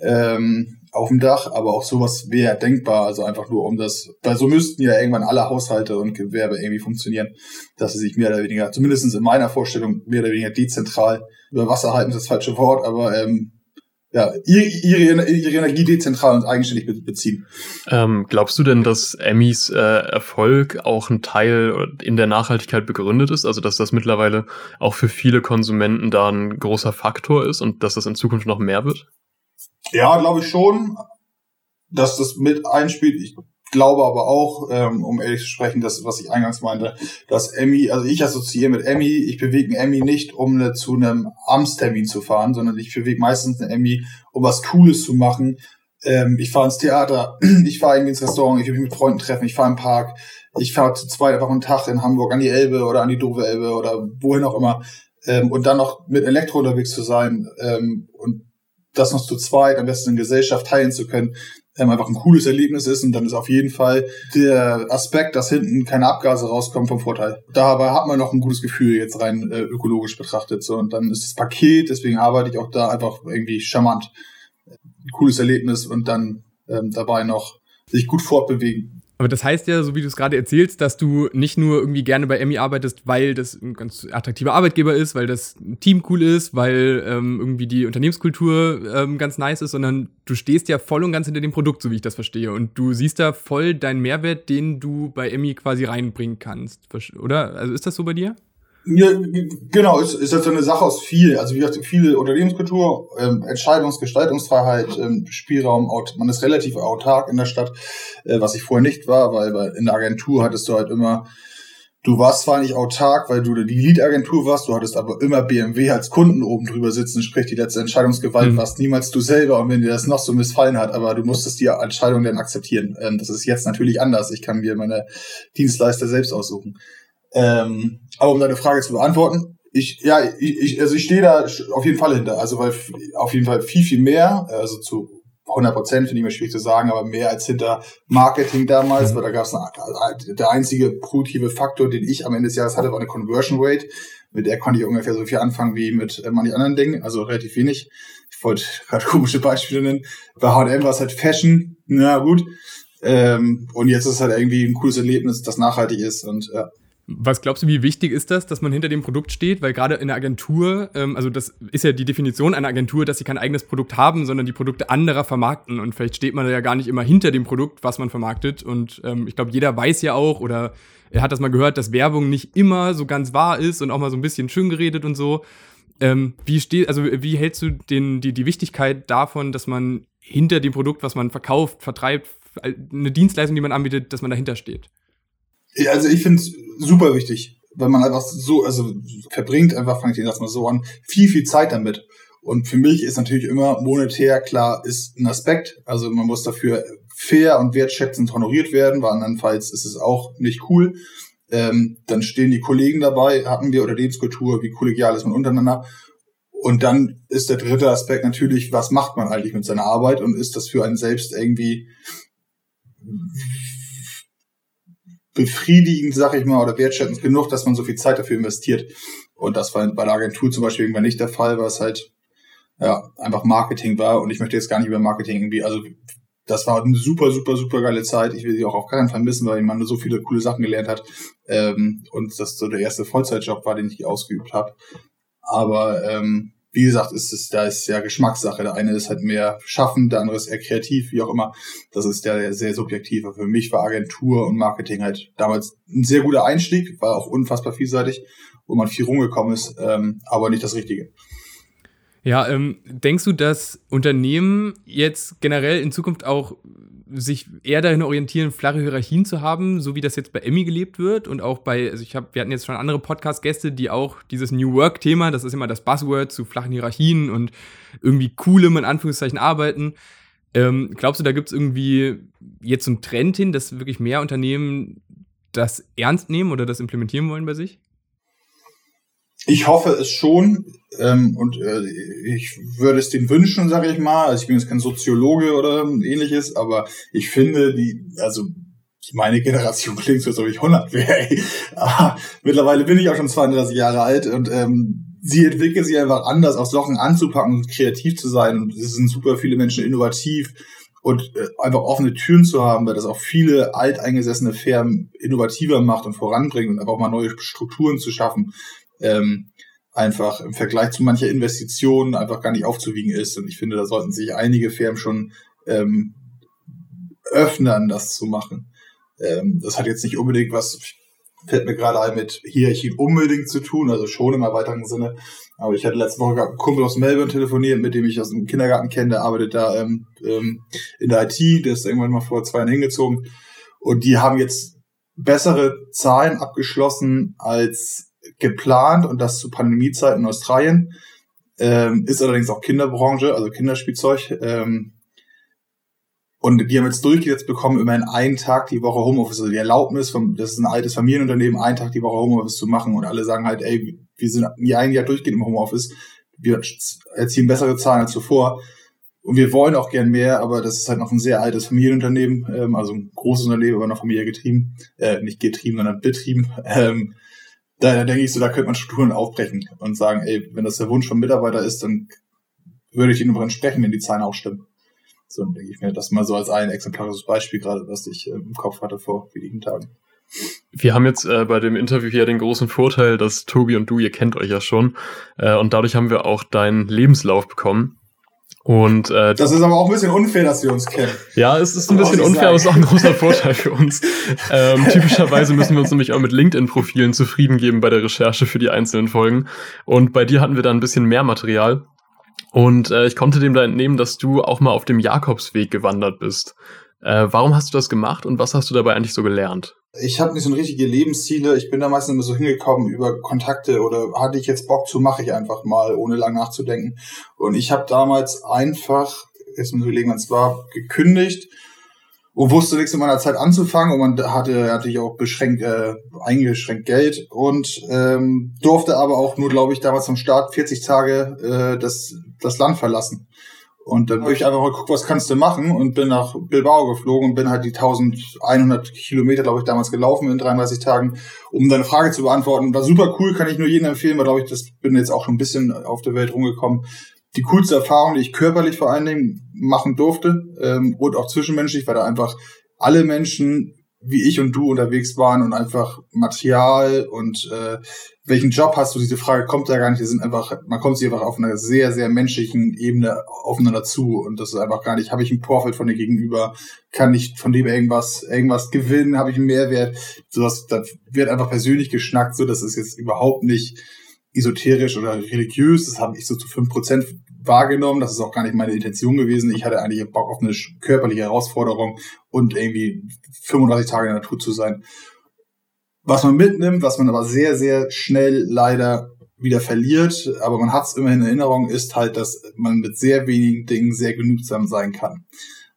ähm, auf dem Dach, aber auch sowas wäre denkbar. Also einfach nur um das, weil so müssten ja irgendwann alle Haushalte und Gewerbe irgendwie funktionieren, dass sie sich mehr oder weniger, zumindest in meiner Vorstellung, mehr oder weniger dezentral über Wasser halten, ist das falsche Wort, aber ähm, ja, ihre, ihre Energie dezentral und eigenständig beziehen. Ähm, glaubst du denn, dass Emmys äh, Erfolg auch ein Teil in der Nachhaltigkeit begründet ist? Also dass das mittlerweile auch für viele Konsumenten da ein großer Faktor ist und dass das in Zukunft noch mehr wird? Ja, glaube ich schon, dass das mit einspielt. Ich glaube aber auch, ähm, um ehrlich zu sprechen, das, was ich eingangs meinte, dass Emmy, also ich assoziiere mit Emmy, ich bewege einen Emmy nicht, um ne, zu einem Amtstermin zu fahren, sondern ich bewege meistens eine Emmy, um was Cooles zu machen. Ähm, ich fahre ins Theater, ich fahre irgendwie ins Restaurant, ich will mich mit Freunden treffen, ich fahre im Park, ich fahre zu zweit einfach einen Tag in Hamburg an die Elbe oder an die Dove Elbe oder wohin auch immer. Ähm, und dann noch mit Elektro unterwegs zu sein und das noch zu zweit, am besten in Gesellschaft teilen zu können, ähm, einfach ein cooles Erlebnis ist und dann ist auf jeden Fall der Aspekt, dass hinten keine Abgase rauskommen, vom Vorteil. Dabei hat man noch ein gutes Gefühl jetzt rein äh, ökologisch betrachtet so und dann ist das Paket, deswegen arbeite ich auch da einfach irgendwie charmant. Ein cooles Erlebnis und dann ähm, dabei noch sich gut fortbewegen. Aber das heißt ja, so wie du es gerade erzählst, dass du nicht nur irgendwie gerne bei Emmy arbeitest, weil das ein ganz attraktiver Arbeitgeber ist, weil das Team cool ist, weil ähm, irgendwie die Unternehmenskultur ähm, ganz nice ist, sondern du stehst ja voll und ganz hinter dem Produkt, so wie ich das verstehe. Und du siehst da voll deinen Mehrwert, den du bei Emmy quasi reinbringen kannst. Oder? Also ist das so bei dir? Ja, genau, ist, ist halt so eine Sache aus viel. Also wie gesagt, viele Unternehmenskultur, ähm, Entscheidungsgestaltungsfreiheit, ähm, Spielraum, man ist relativ autark in der Stadt, äh, was ich vorher nicht war, weil, weil in der Agentur hattest du halt immer, du warst zwar nicht autark, weil du die Lead-Agentur warst, du hattest aber immer BMW als Kunden oben drüber sitzen, sprich die letzte Entscheidungsgewalt mhm. warst niemals du selber und wenn dir das noch so missfallen hat, aber du musstest die Entscheidung dann akzeptieren. Ähm, das ist jetzt natürlich anders. Ich kann mir meine Dienstleister selbst aussuchen. Ähm, aber um deine Frage zu beantworten, ich, ja, ich, ich also ich stehe da auf jeden Fall hinter. Also weil auf jeden Fall viel, viel mehr, also zu 100 Prozent finde ich mir schwierig zu sagen, aber mehr als hinter Marketing damals, weil da gab es der einzige produktive Faktor, den ich am Ende des Jahres hatte, war eine Conversion Rate. Mit der konnte ich ungefähr so viel anfangen wie mit äh, manchen anderen Dingen, also relativ wenig. Ich wollte gerade komische Beispiele nennen. Bei H&M war es halt Fashion, na gut. Ähm, und jetzt ist es halt irgendwie ein cooles Erlebnis, das nachhaltig ist und ja. Was glaubst du, wie wichtig ist das, dass man hinter dem Produkt steht? Weil gerade in der Agentur, ähm, also das ist ja die Definition einer Agentur, dass sie kein eigenes Produkt haben, sondern die Produkte anderer vermarkten. Und vielleicht steht man ja gar nicht immer hinter dem Produkt, was man vermarktet. Und ähm, ich glaube, jeder weiß ja auch oder er hat das mal gehört, dass Werbung nicht immer so ganz wahr ist und auch mal so ein bisschen schön geredet und so. Ähm, wie steht, also wie hältst du den, die, die Wichtigkeit davon, dass man hinter dem Produkt, was man verkauft, vertreibt, eine Dienstleistung, die man anbietet, dass man dahinter steht? Also ich finde es super wichtig, weil man einfach so, also verbringt einfach, fange ich den mal so an, viel, viel Zeit damit. Und für mich ist natürlich immer monetär, klar, ist ein Aspekt. Also man muss dafür fair und wertschätzend honoriert werden, weil andernfalls ist es auch nicht cool. Ähm, dann stehen die Kollegen dabei, hatten wir Unternehmenskultur, wie kollegial ist man untereinander. Und dann ist der dritte Aspekt natürlich, was macht man eigentlich mit seiner Arbeit und ist das für einen selbst irgendwie befriedigend, sag ich mal, oder wertschätzend genug, dass man so viel Zeit dafür investiert. Und das war bei der Agentur zum Beispiel irgendwann nicht der Fall, weil es halt ja einfach Marketing war. Und ich möchte jetzt gar nicht über Marketing irgendwie, also das war eine super, super, super geile Zeit. Ich will sie auch auf keinen Fall missen, weil man so viele coole Sachen gelernt hat. Ähm, und das so der erste Vollzeitjob war, den ich ausgeübt habe. Aber ähm, wie gesagt, ist es, da ist ja Geschmackssache. Der eine ist halt mehr schaffen, der andere ist eher kreativ, wie auch immer. Das ist der sehr subjektive. Für mich war Agentur und Marketing halt damals ein sehr guter Einstieg, war auch unfassbar vielseitig, wo man viel rumgekommen ist, ähm, aber nicht das Richtige. Ja, ähm, denkst du, dass Unternehmen jetzt generell in Zukunft auch sich eher dahin orientieren, flache Hierarchien zu haben, so wie das jetzt bei Emmy gelebt wird und auch bei, also ich habe, wir hatten jetzt schon andere Podcast-Gäste, die auch dieses New Work-Thema, das ist immer das Buzzword zu flachen Hierarchien und irgendwie coolem in Anführungszeichen arbeiten. Ähm, glaubst du, da gibt es irgendwie jetzt so einen Trend hin, dass wirklich mehr Unternehmen das ernst nehmen oder das implementieren wollen bei sich? Ich hoffe es schon ähm, und äh, ich würde es den wünschen, sage ich mal. Also ich bin jetzt kein Soziologe oder ähnliches, aber ich finde, die, also meine Generation klingt so, als ob ich 100 wäre. Aber mittlerweile bin ich auch schon 32 Jahre alt und ähm, sie entwickeln sich einfach anders, aus Lochen anzupacken und kreativ zu sein. Und es sind super viele Menschen innovativ und äh, einfach offene Türen zu haben, weil das auch viele alteingesessene Firmen innovativer macht und voranbringt und einfach auch mal neue Strukturen zu schaffen ähm, einfach im Vergleich zu mancher Investition einfach gar nicht aufzuwiegen ist. Und ich finde, da sollten sich einige Firmen schon ähm, öffnen, das zu machen. Ähm, das hat jetzt nicht unbedingt was, fällt mir gerade ein, mit Hierarchie unbedingt zu tun, also schon im erweiterten Sinne. Aber ich hatte letzte Woche einen Kumpel aus Melbourne telefoniert, mit dem ich aus dem Kindergarten kenne, der arbeitet da ähm, ähm, in der IT, der ist irgendwann mal vor zwei Jahren hingezogen. Und die haben jetzt bessere Zahlen abgeschlossen als geplant und das zu Pandemiezeiten in Australien. Ähm, ist allerdings auch Kinderbranche, also Kinderspielzeug. Ähm, und die haben jetzt durchgesetzt bekommen, immerhin einen Tag die Woche Homeoffice, also die Erlaubnis, vom, das ist ein altes Familienunternehmen, einen Tag die Woche Homeoffice zu machen. Und alle sagen halt, ey, wir sind nie ein Jahr durchgehend im Homeoffice. Wir erzielen bessere Zahlen als zuvor. Und wir wollen auch gern mehr, aber das ist halt noch ein sehr altes Familienunternehmen, ähm, also ein großes Unternehmen, aber noch Familie getrieben, äh, nicht getrieben, sondern betrieben. Ähm, da, denke ich so, da könnte man Strukturen aufbrechen und sagen, ey, wenn das der Wunsch vom Mitarbeiter ist, dann würde ich ihn darüber entsprechen, wenn die Zahlen auch stimmen. So dann denke ich mir das mal so als ein exemplarisches Beispiel gerade, was ich äh, im Kopf hatte vor wenigen Tagen. Wir haben jetzt äh, bei dem Interview hier den großen Vorteil, dass Tobi und du, ihr kennt euch ja schon, äh, und dadurch haben wir auch deinen Lebenslauf bekommen. Und äh, das ist aber auch ein bisschen unfair, dass wir uns kennen. Ja, es ist ein bisschen unfair, aber es ist auch ein großer Vorteil für uns. Ähm, typischerweise müssen wir uns nämlich auch mit LinkedIn-Profilen zufrieden geben bei der Recherche für die einzelnen Folgen. Und bei dir hatten wir da ein bisschen mehr Material. Und äh, ich konnte dem da entnehmen, dass du auch mal auf dem Jakobsweg gewandert bist. Äh, warum hast du das gemacht und was hast du dabei eigentlich so gelernt? Ich habe nicht so richtige Lebensziele. Ich bin da meistens immer so hingekommen über Kontakte oder hatte ich jetzt Bock zu, mache ich einfach mal, ohne lang nachzudenken. Und ich habe damals einfach, jetzt muss ich überlegen, wann es war, gekündigt und wusste nichts in meiner Zeit anzufangen und man hatte hatte ich auch beschränkt äh, eingeschränkt Geld und ähm, durfte aber auch nur glaube ich damals zum Start 40 Tage äh, das das Land verlassen und dann habe ich einfach mal geguckt, was kannst du machen und bin nach Bilbao geflogen und bin halt die 1100 Kilometer, glaube ich, damals gelaufen in 33 Tagen, um deine Frage zu beantworten. War super cool, kann ich nur jedem empfehlen, weil, glaube ich, das bin jetzt auch schon ein bisschen auf der Welt rumgekommen. Die coolste Erfahrung, die ich körperlich vor allen Dingen machen durfte ähm, und auch zwischenmenschlich, weil da einfach alle Menschen wie ich und du unterwegs waren und einfach Material und äh, welchen Job hast du, diese Frage kommt da gar nicht. Die sind einfach, man kommt sich einfach auf einer sehr, sehr menschlichen Ebene aufeinander zu und das ist einfach gar nicht, habe ich einen Vorfeld von dir gegenüber, kann ich von dem irgendwas, irgendwas gewinnen, habe ich einen Mehrwert, sowas, da wird einfach persönlich geschnackt, so, das ist jetzt überhaupt nicht esoterisch oder religiös, das habe ich so zu fünf Prozent wahrgenommen. Das ist auch gar nicht meine Intention gewesen. Ich hatte eigentlich Bock auf eine körperliche Herausforderung und irgendwie 35 Tage in der Natur zu sein. Was man mitnimmt, was man aber sehr, sehr schnell leider wieder verliert, aber man hat es immerhin in Erinnerung, ist halt, dass man mit sehr wenigen Dingen sehr genügsam sein kann.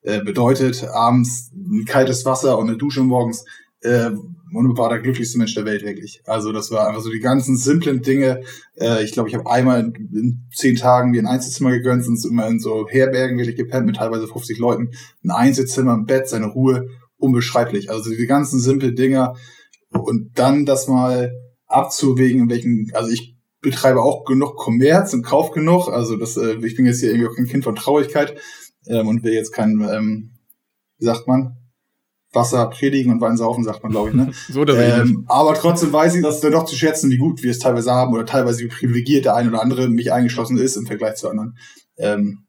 Äh, bedeutet abends ein kaltes Wasser und eine Dusche morgens äh, und war der glücklichste Mensch der Welt wirklich. Also das war einfach so die ganzen simplen Dinge. Äh, ich glaube, ich habe einmal in, in, zehn Tagen mir ein Einzelzimmer gegönnt, sind immer in so Herbergen wirklich gepennt mit teilweise 50 Leuten. Ein Einzelzimmer, ein Bett, seine Ruhe, unbeschreiblich. Also die ganzen simplen Dinger und dann das mal abzuwägen, in welchen, also ich betreibe auch genug Kommerz und kauf genug. Also das, äh, ich bin jetzt hier irgendwie auch kein Kind von Traurigkeit ähm, und will jetzt kein, ähm, wie sagt man, Wasser predigen und Wein saufen, sagt man, glaube ich. Ne? so ähm, aber trotzdem weiß ich, dass es dann doch zu schätzen, wie gut wir es teilweise haben oder teilweise wie privilegiert der eine oder andere mich eingeschlossen ist im Vergleich zu anderen. Ähm,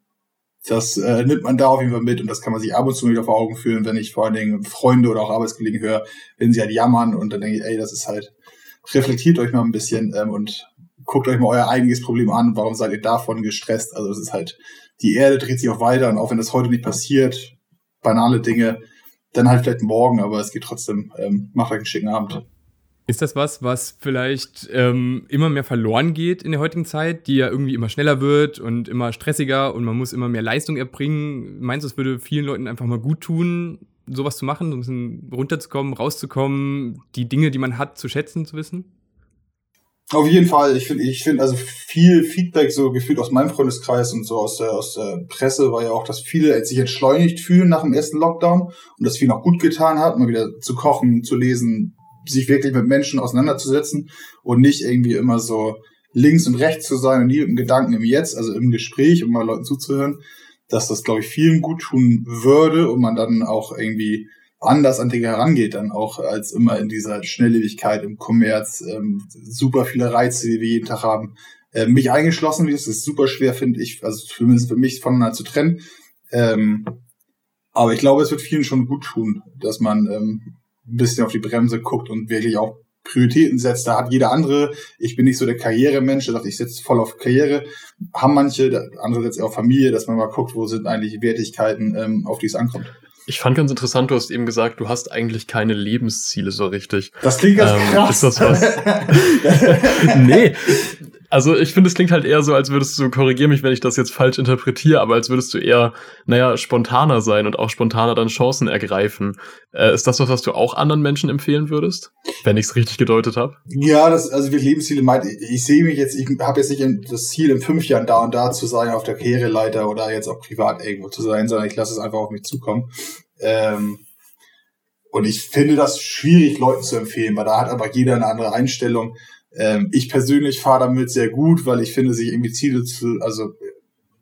das äh, nimmt man da auf jeden Fall mit und das kann man sich ab und zu wieder vor Augen führen, wenn ich vor allen Dingen Freunde oder auch Arbeitskollegen höre, wenn sie halt jammern und dann denke ich, ey, das ist halt, reflektiert euch mal ein bisschen ähm, und guckt euch mal euer eigenes Problem an, warum seid ihr davon gestresst? Also es ist halt, die Erde dreht sich auch weiter und auch wenn das heute nicht passiert, banale Dinge, dann halt vielleicht morgen, aber es geht trotzdem, ähm, macht euch einen schicken Abend. Ist das was, was vielleicht ähm, immer mehr verloren geht in der heutigen Zeit, die ja irgendwie immer schneller wird und immer stressiger und man muss immer mehr Leistung erbringen? Meinst du, es würde vielen Leuten einfach mal gut tun, sowas zu machen, so ein bisschen runterzukommen, rauszukommen, die Dinge, die man hat, zu schätzen, zu wissen? Auf jeden Fall. Ich finde, ich finde also viel Feedback so gefühlt aus meinem Freundeskreis und so aus der, aus der Presse war ja auch, dass viele sich entschleunigt fühlen nach dem ersten Lockdown und das vielen auch gut getan hat, mal wieder zu kochen, zu lesen, sich wirklich mit Menschen auseinanderzusetzen und nicht irgendwie immer so links und rechts zu sein und nie dem Gedanken im Jetzt, also im Gespräch, um mal Leuten zuzuhören, dass das, glaube ich, vielen gut tun würde und man dann auch irgendwie anders an Dinge herangeht, dann auch als immer in dieser Schnelllebigkeit im Kommerz, ähm, super viele Reize, die wir jeden Tag haben. Äh, mich eingeschlossen, wie es ist super schwer, finde ich, also zumindest für mich voneinander zu trennen. Ähm, aber ich glaube, es wird vielen schon gut tun, dass man ähm, ein bisschen auf die Bremse guckt und wirklich auch Prioritäten setzt. Da hat jeder andere, ich bin nicht so der Karrieremensch, der sagt, ich setze voll auf Karriere. Haben manche, andere setzt auf Familie, dass man mal guckt, wo sind eigentlich die Wertigkeiten, ähm, auf die es ankommt. Ich fand ganz interessant, du hast eben gesagt, du hast eigentlich keine Lebensziele so richtig. Das klingt ganz ähm, krass. Ist das was? nee, also ich finde, es klingt halt eher so, als würdest du, korrigier mich, wenn ich das jetzt falsch interpretiere, aber als würdest du eher, naja, spontaner sein und auch spontaner dann Chancen ergreifen. Äh, ist das was, was du auch anderen Menschen empfehlen würdest? Wenn ich es richtig gedeutet habe? Ja, das, also wir Lebensziele meint, ich, ich sehe mich jetzt, ich habe jetzt nicht das Ziel, in fünf Jahren da und da zu sein, auf der Karriereleiter oder jetzt auch privat irgendwo zu sein, sondern ich lasse es einfach auf mich zukommen. Ähm, und ich finde das schwierig, Leuten zu empfehlen, weil da hat aber jeder eine andere Einstellung. Ähm, ich persönlich fahre damit sehr gut, weil ich finde, sich irgendwie Ziele zu, also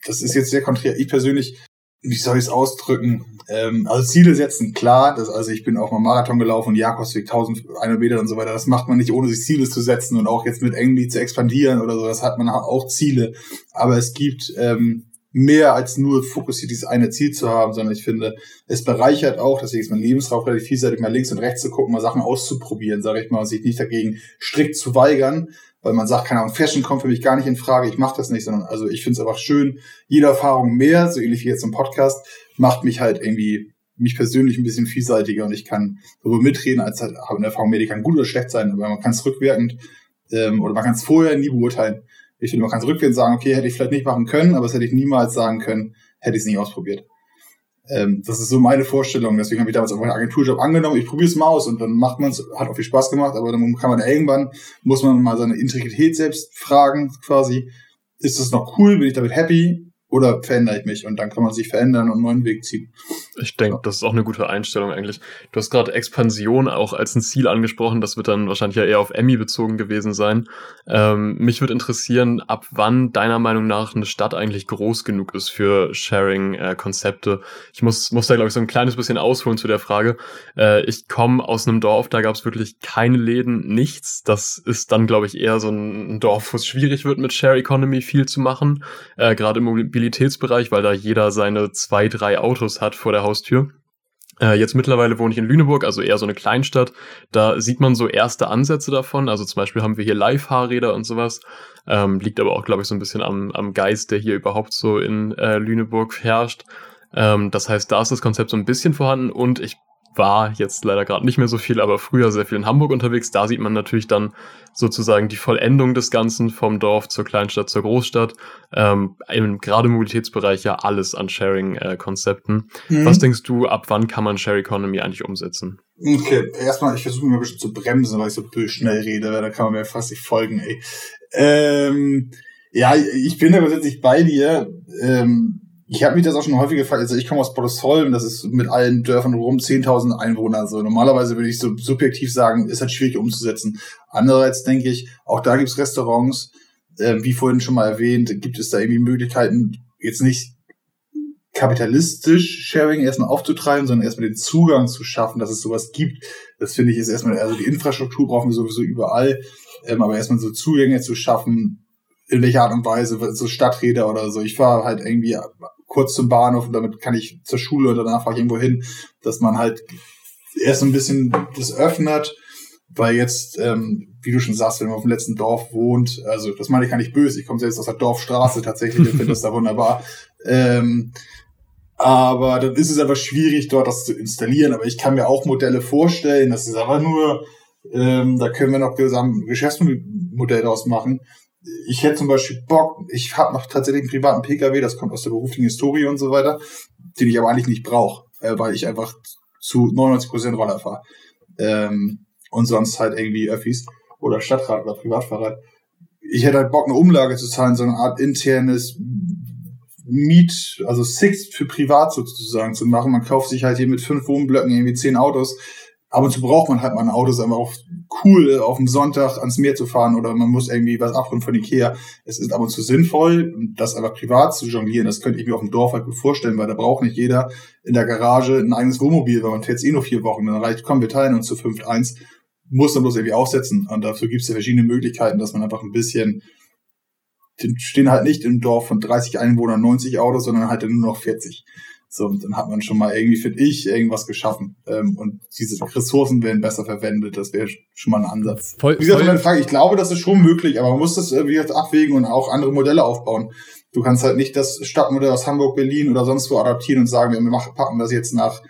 das ist jetzt sehr konträr. Ich persönlich, wie soll ich es ausdrücken? Ähm, also Ziele setzen, klar. Das, also ich bin auch mal Marathon gelaufen, Jakobsweg 1100 Meter und so weiter. Das macht man nicht, ohne sich Ziele zu setzen und auch jetzt mit Engli zu expandieren oder so. Das hat man auch Ziele. Aber es gibt ähm, mehr als nur fokussiert dieses eine Ziel zu haben, sondern ich finde, es bereichert auch, deswegen ist mein Lebensraum relativ vielseitig, mal links und rechts zu gucken, mal Sachen auszuprobieren, sage ich mal, und sich nicht dagegen strikt zu weigern, weil man sagt, keine Ahnung, Fashion kommt für mich gar nicht in Frage, ich mache das nicht, sondern also ich finde es einfach schön, jede Erfahrung mehr, so ähnlich wie jetzt im Podcast, macht mich halt irgendwie mich persönlich ein bisschen vielseitiger und ich kann darüber mitreden, als halt, eine Erfahrung mehr, die kann gut oder schlecht sein, aber man kann es rückwirkend ähm, oder man kann es vorher nie beurteilen. Ich finde, man kann zurückgehen und sagen, okay, hätte ich vielleicht nicht machen können, aber das hätte ich niemals sagen können, hätte ich es nicht ausprobiert. Ähm, das ist so meine Vorstellung. Deswegen habe ich damals auch einen Agenturjob angenommen. Ich probiere es mal aus und dann macht man es, hat auch viel Spaß gemacht, aber dann kann man irgendwann, muss man mal seine Integrität selbst fragen, quasi. Ist das noch cool? Bin ich damit happy? Oder verändere ich mich und dann kann man sich verändern und einen neuen Weg ziehen. Ich denke, das ist auch eine gute Einstellung eigentlich. Du hast gerade Expansion auch als ein Ziel angesprochen, das wird dann wahrscheinlich ja eher auf Emmy bezogen gewesen sein. Ähm, mich würde interessieren, ab wann deiner Meinung nach eine Stadt eigentlich groß genug ist für Sharing-Konzepte. Äh, ich muss, muss da, glaube ich, so ein kleines bisschen ausholen zu der Frage. Äh, ich komme aus einem Dorf, da gab es wirklich keine Läden, nichts. Das ist dann, glaube ich, eher so ein Dorf, wo es schwierig wird, mit Share Economy viel zu machen. Äh, gerade im Mobilitätsbereich, weil da jeder seine zwei, drei Autos hat vor der Haustür. Äh, jetzt mittlerweile wohne ich in Lüneburg, also eher so eine Kleinstadt. Da sieht man so erste Ansätze davon. Also zum Beispiel haben wir hier Live-Fahrräder und sowas. Ähm, liegt aber auch, glaube ich, so ein bisschen am, am Geist, der hier überhaupt so in äh, Lüneburg herrscht. Ähm, das heißt, da ist das Konzept so ein bisschen vorhanden und ich war jetzt leider gerade nicht mehr so viel, aber früher sehr viel in Hamburg unterwegs. Da sieht man natürlich dann sozusagen die Vollendung des Ganzen vom Dorf zur Kleinstadt zur Großstadt. Ähm, im, gerade im Mobilitätsbereich ja alles an Sharing-Konzepten. Äh, mhm. Was denkst du, ab wann kann man Share Economy eigentlich umsetzen? Okay, erstmal, ich versuche mir ein bisschen zu bremsen, weil ich so schnell rede, weil da kann man mir fast nicht folgen, ey. Ähm, ja, ich bin da grundsätzlich bei dir. Ähm, ich habe mich das auch schon häufig gefragt. Also ich komme aus Bottesholm, das ist mit allen Dörfern rum 10.000 Einwohner. Also normalerweise würde ich so subjektiv sagen, ist halt schwierig umzusetzen. Andererseits denke ich, auch da gibt's Restaurants, äh, wie vorhin schon mal erwähnt, gibt es da irgendwie Möglichkeiten, jetzt nicht kapitalistisch Sharing erstmal aufzutreiben, sondern erstmal den Zugang zu schaffen, dass es sowas gibt. Das finde ich ist erstmal, also die Infrastruktur brauchen wir sowieso überall, ähm, aber erstmal so Zugänge zu schaffen, in welcher Art und Weise, so Stadträder oder so. Ich fahre halt irgendwie kurz zum Bahnhof und damit kann ich zur Schule und danach fahre ich irgendwo hin, dass man halt erst ein bisschen das öffnet, weil jetzt, ähm, wie du schon sagst, wenn man auf dem letzten Dorf wohnt, also das meine ich gar nicht böse, ich komme selbst aus der Dorfstraße tatsächlich und finde das da wunderbar. Ähm, aber dann ist es aber schwierig, dort das zu installieren. Aber ich kann mir auch Modelle vorstellen, das ist aber nur Ähm, da können wir noch ein Geschäftsmodell daraus machen. Ich hätte zum Beispiel Bock, ich habe noch tatsächlich einen privaten Pkw, das kommt aus der beruflichen Historie und so weiter, den ich aber eigentlich nicht brauche, äh, weil ich einfach zu 99% Roller fahre. Ähm, und sonst halt irgendwie Öffis oder Stadtrat oder Privatfahrrad. Ich hätte halt Bock, eine Umlage zu zahlen, so eine Art internes Miet, also Six für privat sozusagen zu machen. Man kauft sich halt hier mit fünf Wohnblöcken irgendwie zehn Autos. Ab und zu braucht man halt mal ein Auto, ist einfach auch cool, auf dem Sonntag ans Meer zu fahren oder man muss irgendwie was abholen von Ikea. Es ist ab und zu sinnvoll, das einfach privat zu jonglieren. Das könnte ich mir auf dem Dorf halt gut vorstellen, weil da braucht nicht jeder in der Garage ein eigenes Wohnmobil, weil man fährt eh nur vier Wochen. Dann reicht, komm, wir teilen uns zu fünft eins. Muss dann bloß irgendwie aufsetzen. Und dafür gibt es ja verschiedene Möglichkeiten, dass man einfach ein bisschen stehen halt nicht im Dorf von 30 Einwohnern 90 Autos, sondern halt nur noch 40. So, und dann hat man schon mal irgendwie, finde ich, irgendwas geschaffen. Ähm, und diese Ressourcen werden besser verwendet. Das wäre schon mal ein Ansatz. Voll, Wie gesagt, meine Frage, ich glaube, das ist schon möglich, aber man muss das irgendwie abwägen und auch andere Modelle aufbauen. Du kannst halt nicht das Stadtmodell aus Hamburg, Berlin oder sonst wo adaptieren und sagen, wir machen, packen das jetzt nach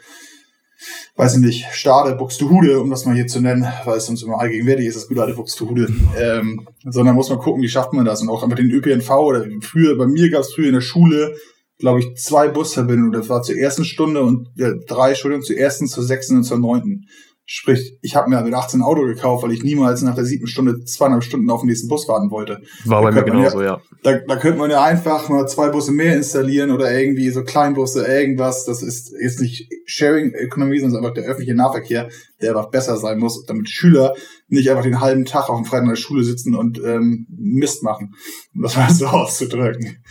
weiß ich nicht, Stade, Buxtehude, um das mal hier zu nennen, weil es uns immer allgegenwärtig ist, das gute alte Buxtehude. Ähm, sondern muss man gucken, wie schafft man das. Und auch mit den ÖPNV oder früher, bei mir gab es früher in der Schule, glaube ich, zwei Busverbindungen. Das war zur ersten Stunde und äh, drei, Entschuldigung, zur ersten, zur sechsten und zur neunten. Sprich, ich habe mir mit 18 ein Auto gekauft, weil ich niemals nach der siebten Stunde zweieinhalb Stunden auf den nächsten Bus warten wollte. War bei mir genauso, ja. ja. Da, da könnte man ja einfach mal zwei Busse mehr installieren oder irgendwie so Kleinbusse, irgendwas. Das ist jetzt nicht Sharing Economy, sondern einfach der öffentliche Nahverkehr, der einfach besser sein muss, damit Schüler nicht einfach den halben Tag auf dem Freitag in der Schule sitzen und ähm, Mist machen, um das mal so auszudrücken.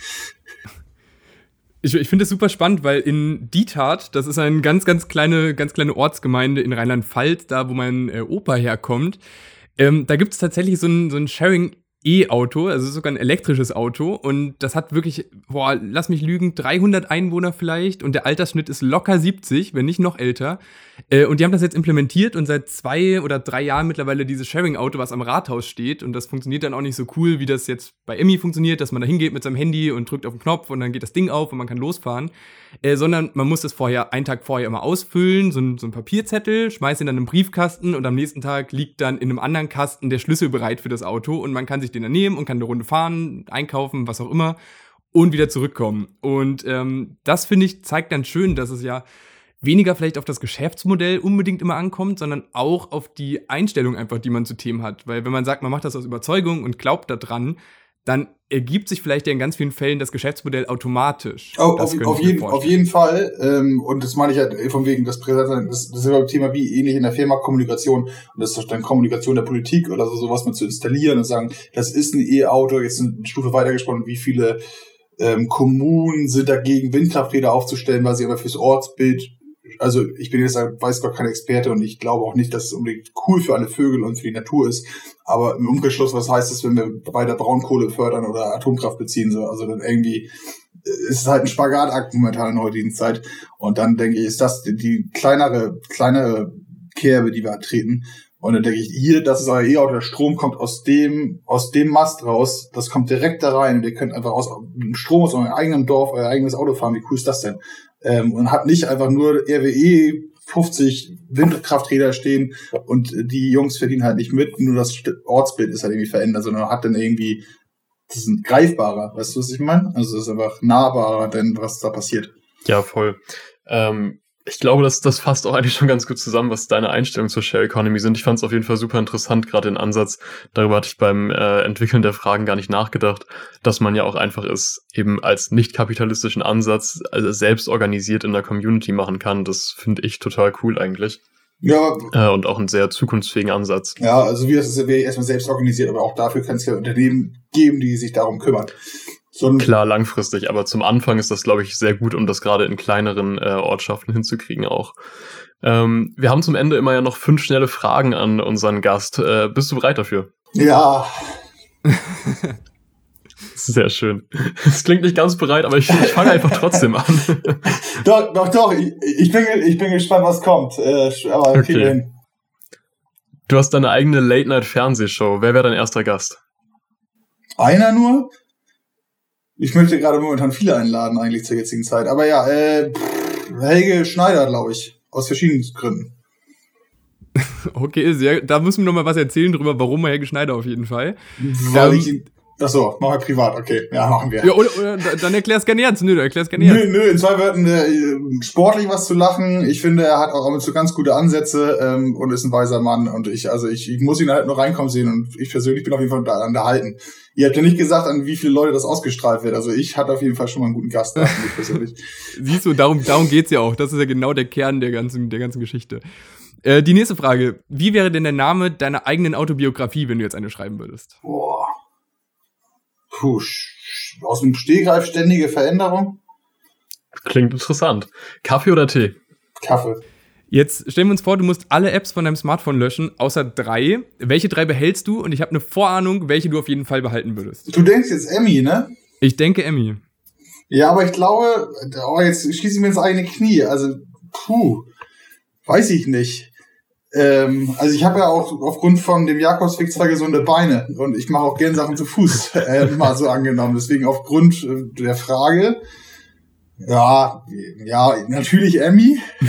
Ich, ich finde es super spannend, weil in Dietat, das ist eine ganz, ganz kleine, ganz kleine Ortsgemeinde in Rheinland-Pfalz, da wo mein äh, Opa herkommt, ähm, da gibt es tatsächlich so ein, so ein Sharing E-Auto, also sogar ein elektrisches Auto und das hat wirklich, boah, lass mich lügen, 300 Einwohner vielleicht und der Altersschnitt ist locker 70, wenn nicht noch älter. Äh, und die haben das jetzt implementiert und seit zwei oder drei Jahren mittlerweile dieses Sharing-Auto, was am Rathaus steht und das funktioniert dann auch nicht so cool, wie das jetzt bei Emmy funktioniert, dass man da hingeht mit seinem Handy und drückt auf den Knopf und dann geht das Ding auf und man kann losfahren, äh, sondern man muss das vorher, einen Tag vorher immer ausfüllen, so ein, so ein Papierzettel, schmeißt ihn dann in einen Briefkasten und am nächsten Tag liegt dann in einem anderen Kasten der Schlüssel bereit für das Auto und man kann sich den dann nehmen und kann eine Runde fahren, einkaufen, was auch immer und wieder zurückkommen. Und ähm, das finde ich zeigt dann schön, dass es ja weniger vielleicht auf das Geschäftsmodell unbedingt immer ankommt, sondern auch auf die Einstellung einfach, die man zu Themen hat. Weil wenn man sagt, man macht das aus Überzeugung und glaubt daran, dann ergibt sich vielleicht ja in ganz vielen Fällen das Geschäftsmodell automatisch. Oh, auf, auf, jeden, auf jeden Fall. Ähm, und das meine ich halt von wegen das Präsent, das, das ist ein Thema wie ähnlich in der Firma Kommunikation. Und das ist dann Kommunikation der Politik oder so, sowas mal zu installieren und sagen, das ist ein E-Auto, jetzt eine Stufe weitergesprochen, wie viele ähm, Kommunen sind dagegen, Windkrafträder aufzustellen, weil sie aber fürs Ortsbild also ich bin jetzt, weiß Gott, kein Experte und ich glaube auch nicht, dass es unbedingt cool für alle Vögel und für die Natur ist. Aber im Umkehrschluss, was heißt es, wenn wir weiter Braunkohle fördern oder Atomkraft beziehen? So? Also dann irgendwie äh, ist es halt ein Spagatakt momentan in der heutigen Zeit. Und dann denke ich, ist das die, die kleinere, kleinere Kerbe, die wir treten. Und dann denke ich, hier, das ist euer E-Auto, der Strom kommt aus dem, aus dem Mast raus, das kommt direkt da rein und ihr könnt einfach aus dem Strom aus eurem eigenen Dorf euer eigenes Auto fahren. Wie cool ist das denn? Ähm, und hat nicht einfach nur RWE 50 Windkrafträder stehen und die Jungs verdienen halt nicht mit, nur das Ortsbild ist halt irgendwie verändert, sondern hat dann irgendwie, das ist greifbarer, weißt du, was ich meine? Also das ist einfach nahbarer, denn was da passiert. Ja, voll. Ähm, ich glaube, das, das fasst auch eigentlich schon ganz gut zusammen, was deine Einstellungen zur Share Economy sind. Ich fand es auf jeden Fall super interessant, gerade den Ansatz. Darüber hatte ich beim äh, Entwickeln der Fragen gar nicht nachgedacht, dass man ja auch einfach es eben als nicht kapitalistischen Ansatz also selbst organisiert in der Community machen kann. Das finde ich total cool eigentlich. Ja. Äh, und auch einen sehr zukunftsfähigen Ansatz. Ja, also wie das ist, wäre erstmal selbst organisiert, aber auch dafür kann es ja Unternehmen geben, die sich darum kümmern. So Klar, langfristig, aber zum Anfang ist das, glaube ich, sehr gut, um das gerade in kleineren äh, Ortschaften hinzukriegen auch. Ähm, wir haben zum Ende immer ja noch fünf schnelle Fragen an unseren Gast. Äh, bist du bereit dafür? Ja. Sehr schön. Es klingt nicht ganz bereit, aber ich, ich fange einfach trotzdem an. doch, doch, doch. Ich, ich, bin, ich bin gespannt, was kommt. Äh, aber okay. Du hast deine eigene Late-Night-Fernsehshow. Wer wäre dein erster Gast? Einer nur? Ich möchte gerade momentan viele einladen, eigentlich zur jetzigen Zeit. Aber ja, äh, Helge Schneider, glaube ich. Aus verschiedenen Gründen. okay, sehr, da müssen wir noch mal was erzählen drüber, warum Helge Schneider auf jeden Fall. Weil ähm, ich ihn Achso, machen wir privat, okay. Ja, machen wir. Ja, oder, oder dann erklär's gerne jetzt. Nö, erklär's gerne jetzt. Nö, nö, in zwei Wörtern äh, sportlich was zu lachen. Ich finde, er hat auch und zu ganz gute Ansätze ähm, und ist ein weiser Mann. Und ich, also ich, ich muss ihn halt nur reinkommen sehen und ich persönlich bin auf jeden Fall da unterhalten. Ihr habt ja nicht gesagt, an wie viele Leute das ausgestrahlt wird. Also ich hatte auf jeden Fall schon mal einen guten Gast da, persönlich. Siehst du, darum, darum geht's ja auch. Das ist ja genau der Kern der ganzen, der ganzen Geschichte. Äh, die nächste Frage. Wie wäre denn der Name deiner eigenen Autobiografie, wenn du jetzt eine schreiben würdest? Boah. Puh, aus dem Stehgreif ständige Veränderung. Klingt interessant. Kaffee oder Tee? Kaffee. Jetzt stellen wir uns vor, du musst alle Apps von deinem Smartphone löschen, außer drei. Welche drei behältst du? Und ich habe eine Vorahnung, welche du auf jeden Fall behalten würdest. Du denkst jetzt Emmy, ne? Ich denke Emmy. Ja, aber ich glaube, oh, jetzt schließe ich mir ins eigene Knie. Also, puh, weiß ich nicht. Ähm, also ich habe ja auch aufgrund von dem Jakobsweg zwei gesunde Beine und ich mache auch gerne Sachen zu Fuß, äh, mal so angenommen. Deswegen aufgrund äh, der Frage, ja, ja, natürlich Emmy.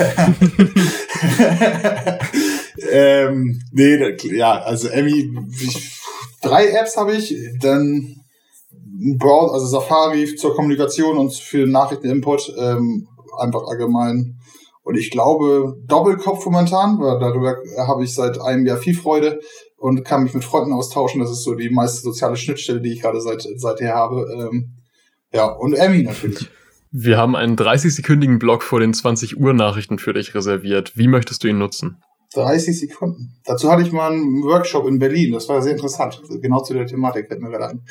ähm, nee, ja, also Emmy, drei Apps habe ich, dann Browser, also Safari zur Kommunikation und für Nachrichteninput, ähm, einfach allgemein und ich glaube, Doppelkopf momentan, weil darüber habe ich seit einem Jahr viel Freude und kann mich mit Freunden austauschen. Das ist so die meiste soziale Schnittstelle, die ich gerade seit, seither habe. Ähm, ja, und Emmy natürlich. Wir haben einen 30-sekündigen Block vor den 20 Uhr Nachrichten für dich reserviert. Wie möchtest du ihn nutzen? 30 Sekunden. Dazu hatte ich mal einen Workshop in Berlin. Das war sehr interessant. Genau zu der Thematik fällt mir gerade ein.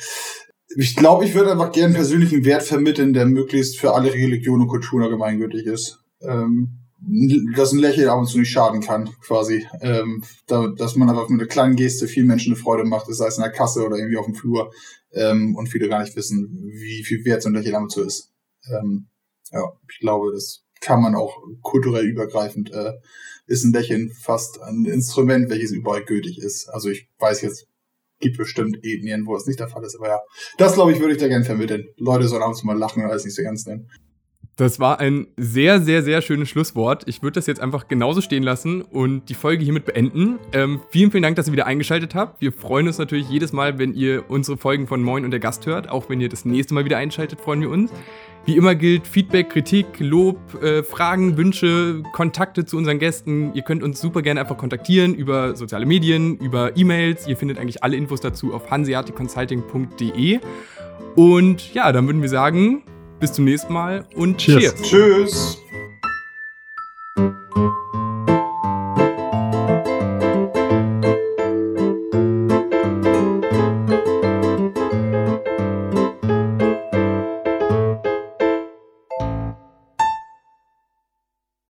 Ich glaube, ich würde einfach gerne persönlichen Wert vermitteln, der möglichst für alle Religionen und Kulturen allgemeingültig ist. Ähm, dass ein Lächeln ab und zu nicht schaden kann, quasi. Ähm, da, dass man einfach mit einer kleinen Geste vielen Menschen eine Freude macht, sei es in der Kasse oder irgendwie auf dem Flur. Ähm, und viele gar nicht wissen, wie viel wert so ein Lächeln ab und zu ist. Ähm, ja, ich glaube, das kann man auch kulturell übergreifend, äh, ist ein Lächeln fast ein Instrument, welches überall gültig ist. Also ich weiß jetzt, gibt bestimmt Ethnien, wo es nicht der Fall ist, aber ja, das glaube ich, würde ich da gerne vermitteln. Leute sollen ab und zu mal lachen und alles nicht so ernst nehmen. Das war ein sehr, sehr, sehr schönes Schlusswort. Ich würde das jetzt einfach genauso stehen lassen und die Folge hiermit beenden. Ähm, vielen, vielen Dank, dass ihr wieder eingeschaltet habt. Wir freuen uns natürlich jedes Mal, wenn ihr unsere Folgen von Moin und der Gast hört. Auch wenn ihr das nächste Mal wieder einschaltet, freuen wir uns. Wie immer gilt Feedback, Kritik, Lob, äh, Fragen, Wünsche, Kontakte zu unseren Gästen. Ihr könnt uns super gerne einfach kontaktieren über soziale Medien, über E-Mails. Ihr findet eigentlich alle Infos dazu auf hanseaticconsulting.de. Und ja, dann würden wir sagen, bis zum nächsten Mal und Cheers. Cheers. Tschüss.